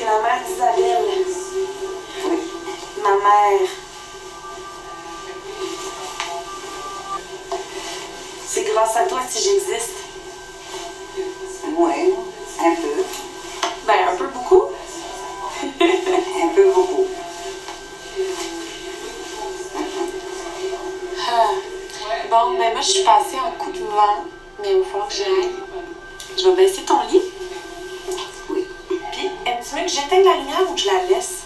C'est la mère d'Isabelle. Oui. Ma mère. C'est grâce à toi si j'existe. Oui, un peu. Ben, un peu beaucoup. un peu beaucoup. Ah. Bon, ben moi, je suis passée en coup de vent, mais il va falloir que j'aille. Je vais baisser ton lit. Aimes-tu mieux que j'éteigne la lumière ou que je la laisse?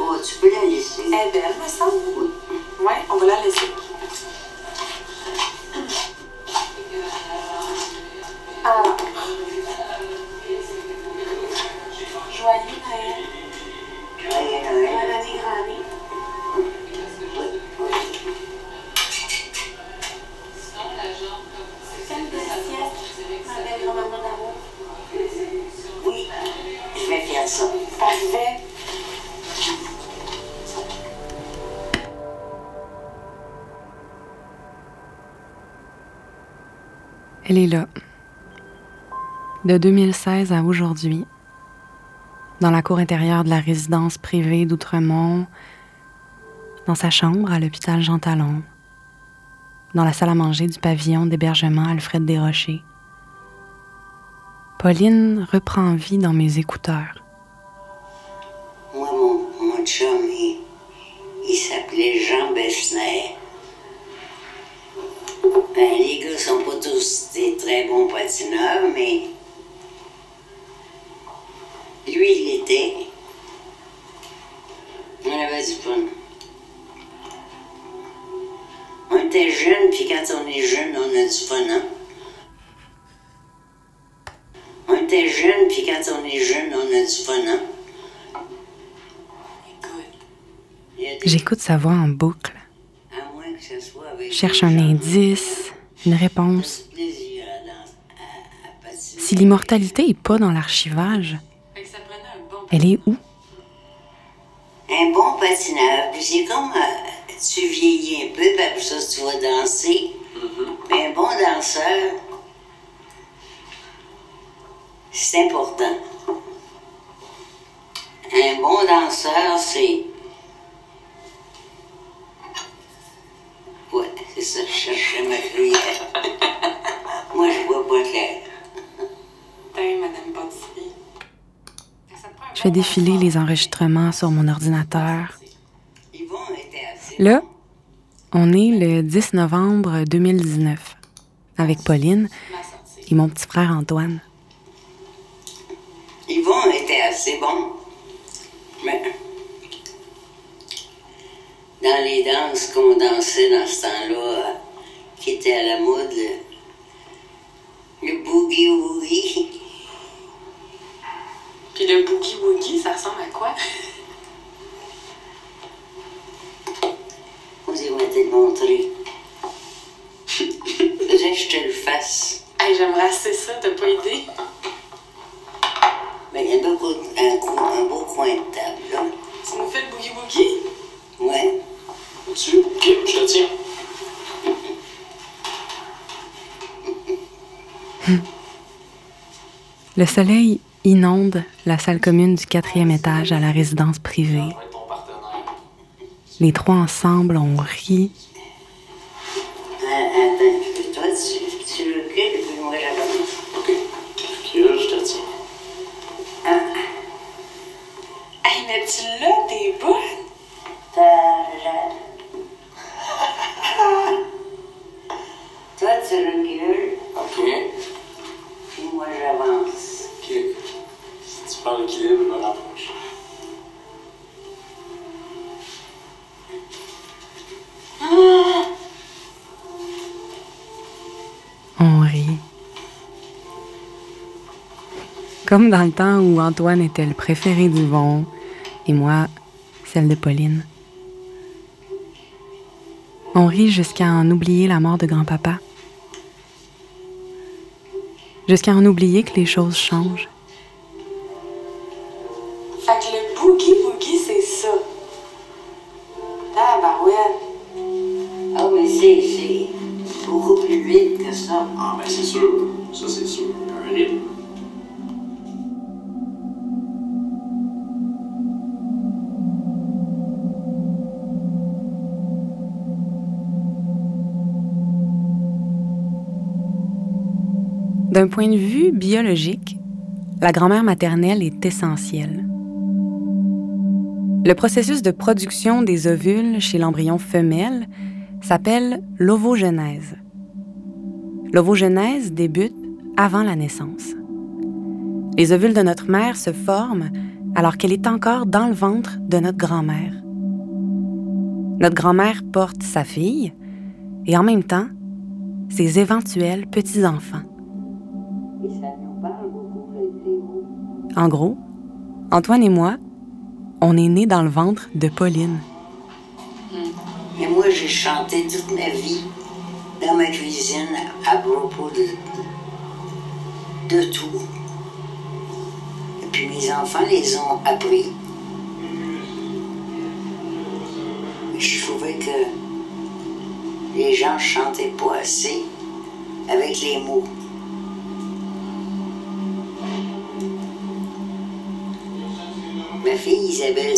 Oh, tu peux la laisser. Elle est belle, me semble. Oui. Ouais, on va la laisser. Elle est là. De 2016 à aujourd'hui, dans la cour intérieure de la résidence privée d'Outremont, dans sa chambre à l'hôpital Jean Talon, dans la salle à manger du pavillon d'hébergement Alfred Desrochers. Pauline reprend vie dans mes écouteurs. Il, s'appelait Jean Bessner. Ben, les gars sont pas tous des très bons patineurs, mais lui, il l'était. On avait du fun. On était jeunes, puis quand on est jeune, on a du fun, hein? On était jeunes, puis quand on est jeune, on a du fun, hein? Écoute, il y a des- J'écoute sa voix en boucle. à moins que ce soit avec Je cherche un indice, une réponse. Si l'immortalité est pas dans l'archivage, elle est où? Un bon patineur, puis c'est comme euh, tu vieillis un peu, puis après ça, tu vas danser. Mais un bon danseur, c'est important. Un bon danseur, c'est. Ouais, c'est ça, je cherchais ma cuillère. Moi, je vois pas clair. Je fais défiler les enregistrements sur mon ordinateur. Yvon était assez. Là, on est le 10 novembre 2019 avec Pauline et mon petit frère Antoine. Yvon était assez bon. Mais dans les danses qu'on dansait dans ce temps-là, qui était à la mode, le, le boogie woogie, Puis le boogie woogie, ça ressemble à quoi? vous y te le montrer. Faudrait que je te le fasse. Hey, j'aimerais assez ça, t'as pas idée? Mais il y a beaucoup, un, cou- un beau coin de table, là. Tu nous fais le boogie woogie? Ouais. Tu Ok, je le tiens. Le soleil inonde la salle commune du quatrième étage à la résidence privée. Les trois ensemble, on rit, Euh, attends, toi, tu, tu recules, puis moi, j'avance. Ok. Recule, je te tiens. Hey, mais tu l'as, t'es bonne? Ta-da. Toi, tu recules, Ok. puis moi, j'avance. Ok. Rapproche. on rit. Comme dans le temps où Antoine était le préféré du vent et moi, celle de Pauline. On rit jusqu'à en oublier la mort de grand-papa. Jusqu'à en oublier que les choses changent. c'est sûr. Ça, c'est sûr. D'un point de vue biologique, la grand-mère maternelle est essentielle. Le processus de production des ovules chez l'embryon femelle s'appelle l'ovogenèse. L'ovogenèse débute avant la naissance. Les ovules de notre mère se forment alors qu'elle est encore dans le ventre de notre grand-mère. Notre grand-mère porte sa fille et en même temps ses éventuels petits-enfants. En gros, Antoine et moi, on est nés dans le ventre de Pauline. Et moi, j'ai chanté toute ma vie dans ma cuisine à propos de, de tout. Et puis mes enfants les ont appris. Je trouvais que les gens chantaient pas assez avec les mots. Ma fille Isabelle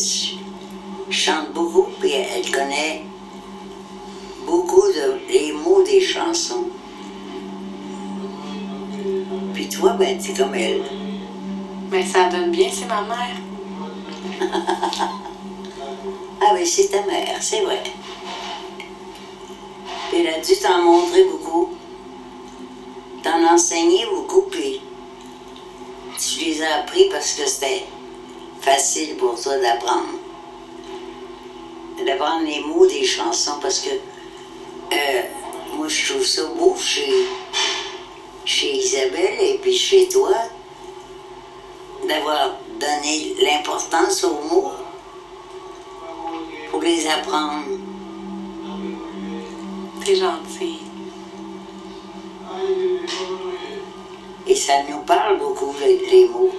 chante beaucoup, puis elle connaît beaucoup de des chansons. Puis toi, ben, t'es comme elle. Mais ça donne bien, c'est ma mère. Ah ben, c'est ta mère, c'est vrai. Puis elle a dû t'en montrer beaucoup, t'en enseigner beaucoup, puis tu les as appris parce que c'était facile pour toi d'apprendre. D'apprendre les mots des chansons parce que euh, moi je trouve ça beau chez, chez Isabelle et puis chez toi d'avoir donné l'importance aux mots pour les apprendre. T'es gentil. Et ça nous parle beaucoup, les, les mots.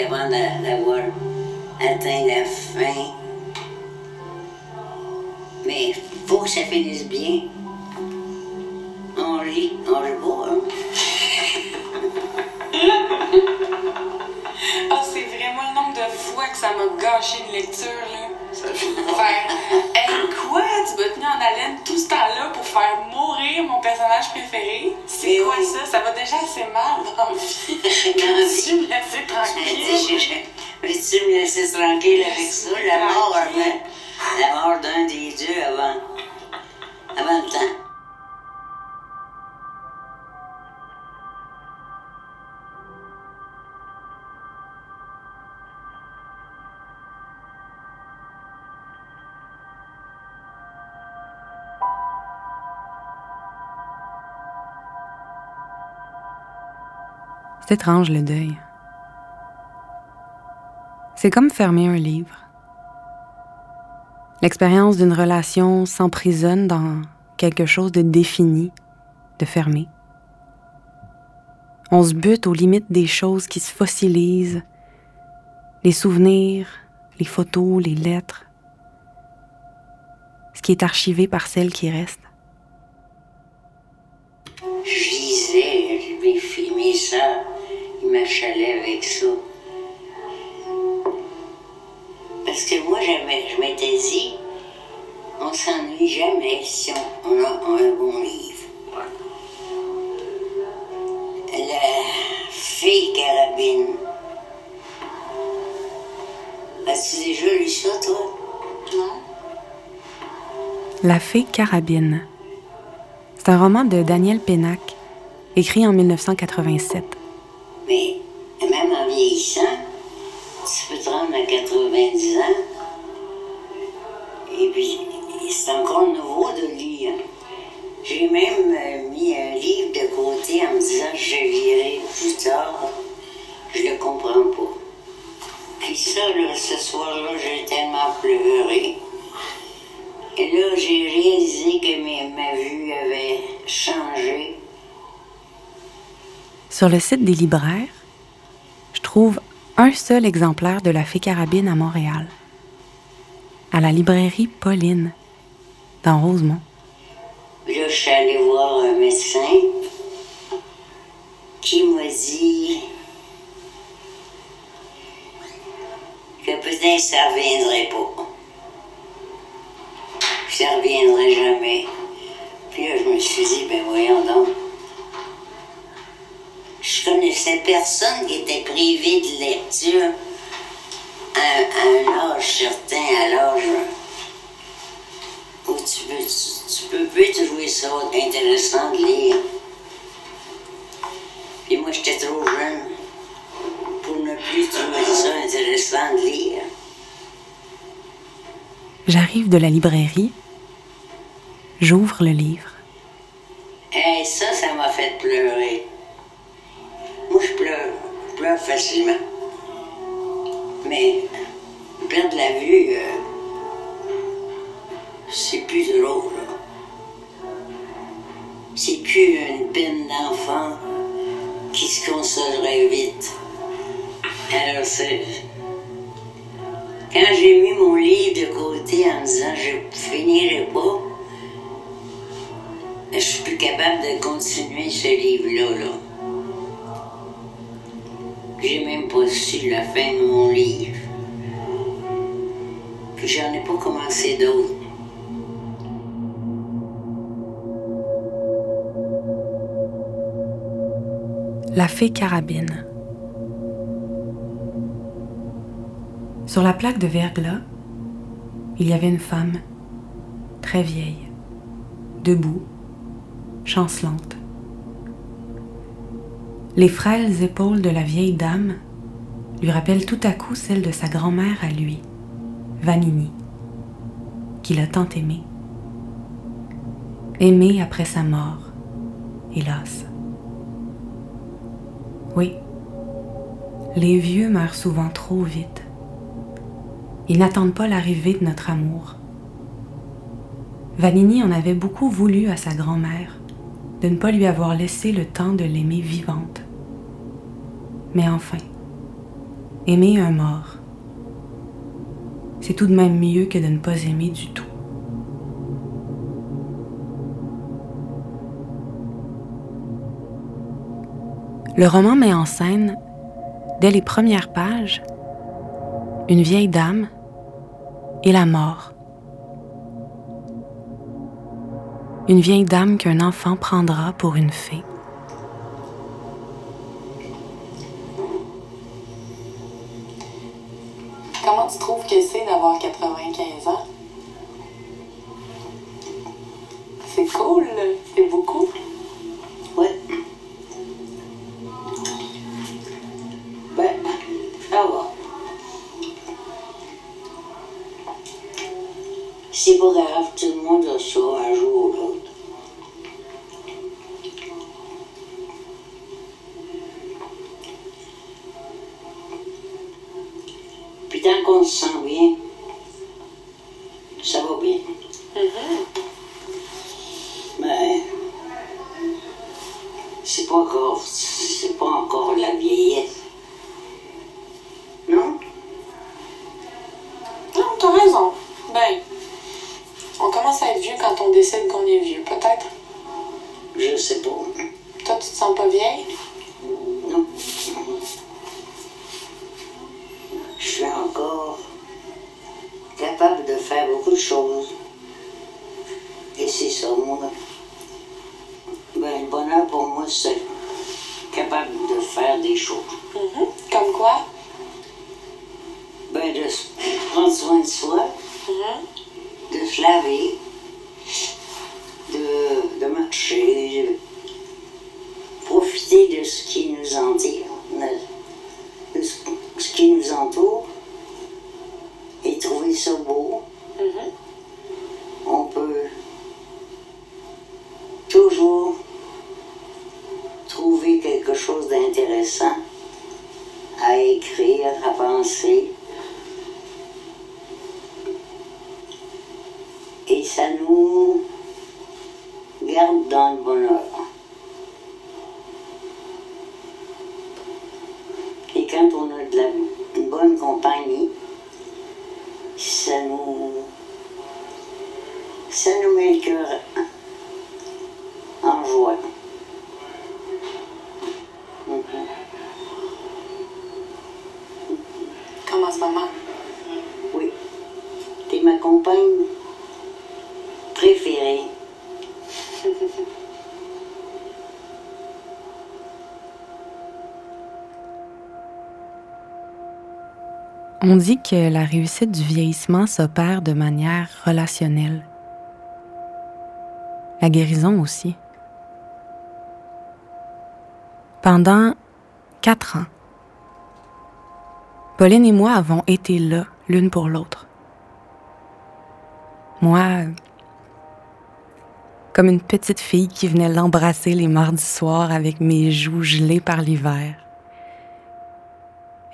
Avant d'a- d'avoir atteint la fin. Mais faut que ça finisse bien. On lit, on pas, hein? Ah, c'est vraiment le nombre de fois que ça m'a gâché une lecture, là. Ça. Faire, hey, quoi? Tu m'as tenu en haleine tout ce temps-là pour faire mourir mon personnage préféré? C'est quoi oui. ça? Ça va déjà assez mal dans la vie. Tu me laisser tranquille? Veux-tu me laisser tranquille avec ça? La mort, avant- la mort d'un des deux avant, avant le temps. C'est étrange le deuil. C'est comme fermer un livre. L'expérience d'une relation s'emprisonne dans quelque chose de défini, de fermé. On se bute aux limites des choses qui se fossilisent, les souvenirs, les photos, les lettres, ce qui est archivé par celles qui restent. Il m'achalait avec ça. Parce que moi, j'avais- je m'étais dit, on s'ennuie jamais si on, on a un bon livre. La fille carabine. As-tu déjà lu ça, toi? Non? La fée carabine. C'est un roman de Daniel Pénac, écrit en 1987. Mais même en vieillissant, tu peux te rendre à 90 ans. Et puis, c'est encore nouveau de lire. J'ai même euh, mis un livre de côté en me disant que je lirai plus tard. Je le comprends pas. Puis ça, là, ce soir-là, j'ai tellement pleuré. Et là, j'ai réalisé que ma vue avait changé. Sur le site des libraires, trouve un seul exemplaire de la Fée Carabine à Montréal, à la librairie Pauline, dans Rosemont. Je suis allée voir un médecin qui m'a dit que peut-être ça ne reviendrait pas. Ça ne reviendrait jamais. Puis je me suis dit, ben voyons donc. Je connaissais personne qui était privé de lecture à, à un âge certain, à l'âge où tu peux, tu, tu peux plus trouver ça intéressant de lire. Puis moi, j'étais trop jeune pour ne plus trouver ça intéressant de lire. J'arrive de la librairie, j'ouvre le livre. Et ça, ça m'a fait pleurer. Je pleure. Je pleure facilement. Mais perdre la vue, euh, c'est plus drôle. C'est plus une peine d'enfant qui se consolerait vite. Alors, c'est. Quand j'ai mis mon livre de côté en disant je finirai pas, je suis plus capable de continuer ce livre-là. Là. J'ai même pas su la fin de mon livre. J'en ai pas commencé d'autres. La fée carabine. Sur la plaque de verglas, il y avait une femme, très vieille, debout, chancelante. Les frêles épaules de la vieille dame lui rappellent tout à coup celles de sa grand-mère à lui, Vanini, qu'il a tant aimée. Aimée après sa mort, hélas. Oui, les vieux meurent souvent trop vite. Ils n'attendent pas l'arrivée de notre amour. Vanini en avait beaucoup voulu à sa grand-mère de ne pas lui avoir laissé le temps de l'aimer vivante. Mais enfin, aimer un mort, c'est tout de même mieux que de ne pas aimer du tout. Le roman met en scène, dès les premières pages, une vieille dame et la mort. Une vieille dame qu'un enfant prendra pour une fée. Que c'est d'avoir 95 ans? C'est cool, c'est beaucoup. Ouais. Ben, va. C'est pas grave, tout le monde a ça un jour ou l'autre. Choses. Et c'est ça, mon. Ben, le bonheur pour moi, c'est capable de faire des choses. Mhm. Comme quoi? Ben, de prendre soin de soi, Mhm. de se laver, trouver quelque chose d'intéressant à écrire, à penser. Et ça nous garde dans le bonheur. Et quand on Ça nous met le cœur en joie. Comme en ce moment. Oui. T'es ma compagne préférée. On dit que la réussite du vieillissement s'opère de manière relationnelle. La guérison aussi. Pendant quatre ans, Pauline et moi avons été là l'une pour l'autre. Moi, comme une petite fille qui venait l'embrasser les mardis soirs avec mes joues gelées par l'hiver.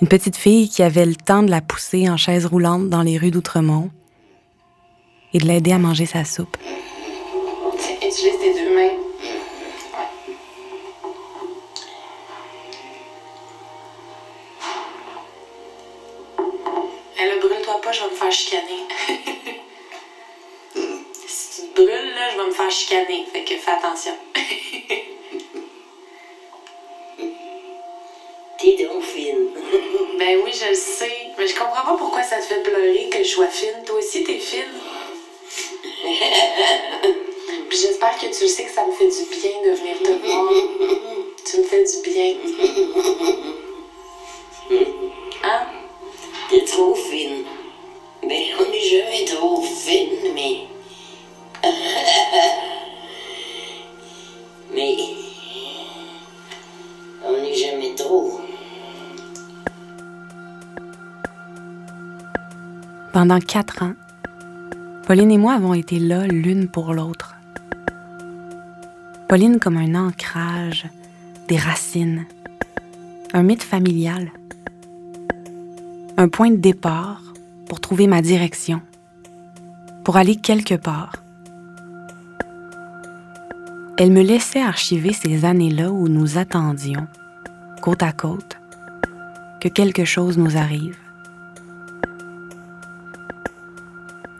Une petite fille qui avait le temps de la pousser en chaise roulante dans les rues d'Outremont et de l'aider à manger sa soupe. Utilise tes deux mains. Elle le brûle-toi pas, je vais me faire chicaner. si tu te brûles, là, je vais me faire chicaner. Fait que fais attention. T'es donc fine. Ben oui, je le sais. Mais je comprends pas pourquoi ça te fait pleurer que je sois fine. Toi aussi, t'es fine. Puis j'espère que tu le sais que ça me fait du bien de venir te voir. Tu me fais du bien. Hein? T'es trop fine. Mais on n'est jamais trop fine, mais. Pendant quatre ans, Pauline et moi avons été là l'une pour l'autre. Pauline comme un ancrage, des racines, un mythe familial, un point de départ pour trouver ma direction, pour aller quelque part. Elle me laissait archiver ces années-là où nous attendions, côte à côte, que quelque chose nous arrive.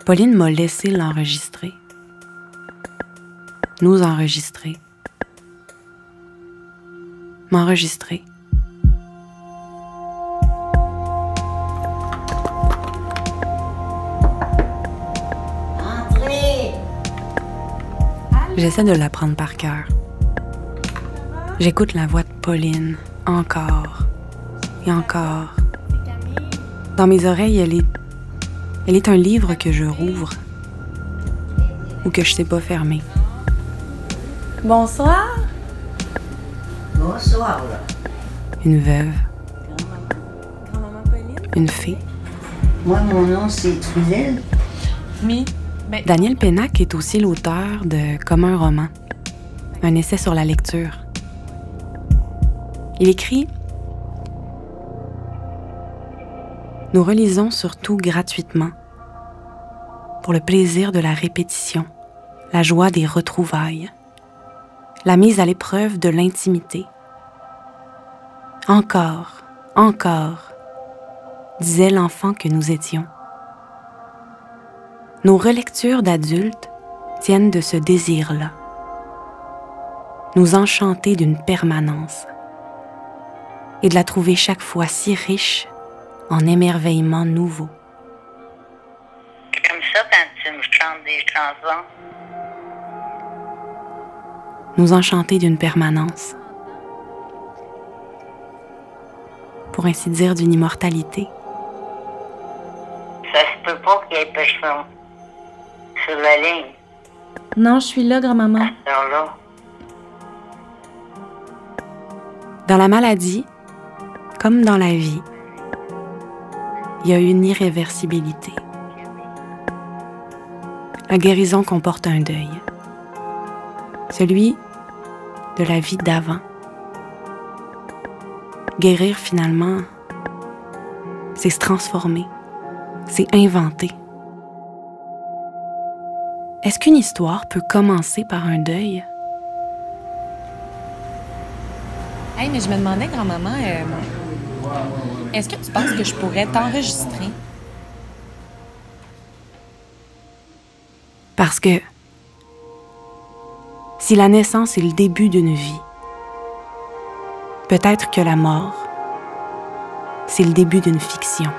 Pauline m'a laissé l'enregistrer. Nous enregistrer. M'enregistrer. Entrez! J'essaie de l'apprendre par cœur. J'écoute la voix de Pauline encore et encore. Dans mes oreilles, elle est, elle est un livre que je rouvre ou que je sais pas fermer. Bonsoir. Bonsoir. Une veuve, Grand-maman Pauline. une fée. Moi, mon nom, c'est Trudel. Oui. Ben, Daniel Pénac est aussi l'auteur de Comme un roman, un essai sur la lecture. Il écrit Nous relisons surtout gratuitement, pour le plaisir de la répétition, la joie des retrouvailles, la mise à l'épreuve de l'intimité. Encore, encore, disait l'enfant que nous étions. Nos relectures d'adultes tiennent de ce désir-là. Nous enchanter d'une permanence et de la trouver chaque fois si riche en émerveillements nouveaux. Comme ça quand tu me chantes des chansons. Nous enchanter d'une permanence. Pour ainsi dire d'une immortalité. Ça se peut pas qu'il y ait personne sur la ligne. non, je suis là, grand-maman. Dans la maladie, comme dans la vie, il y a une irréversibilité. La guérison comporte un deuil, celui de la vie d'avant. Guérir finalement, c'est se transformer, c'est inventer. Est-ce qu'une histoire peut commencer par un deuil? Hey, mais je me demandais, grand-maman, euh, est-ce que tu penses que je pourrais t'enregistrer? Parce que si la naissance est le début d'une vie, peut-être que la mort, c'est le début d'une fiction.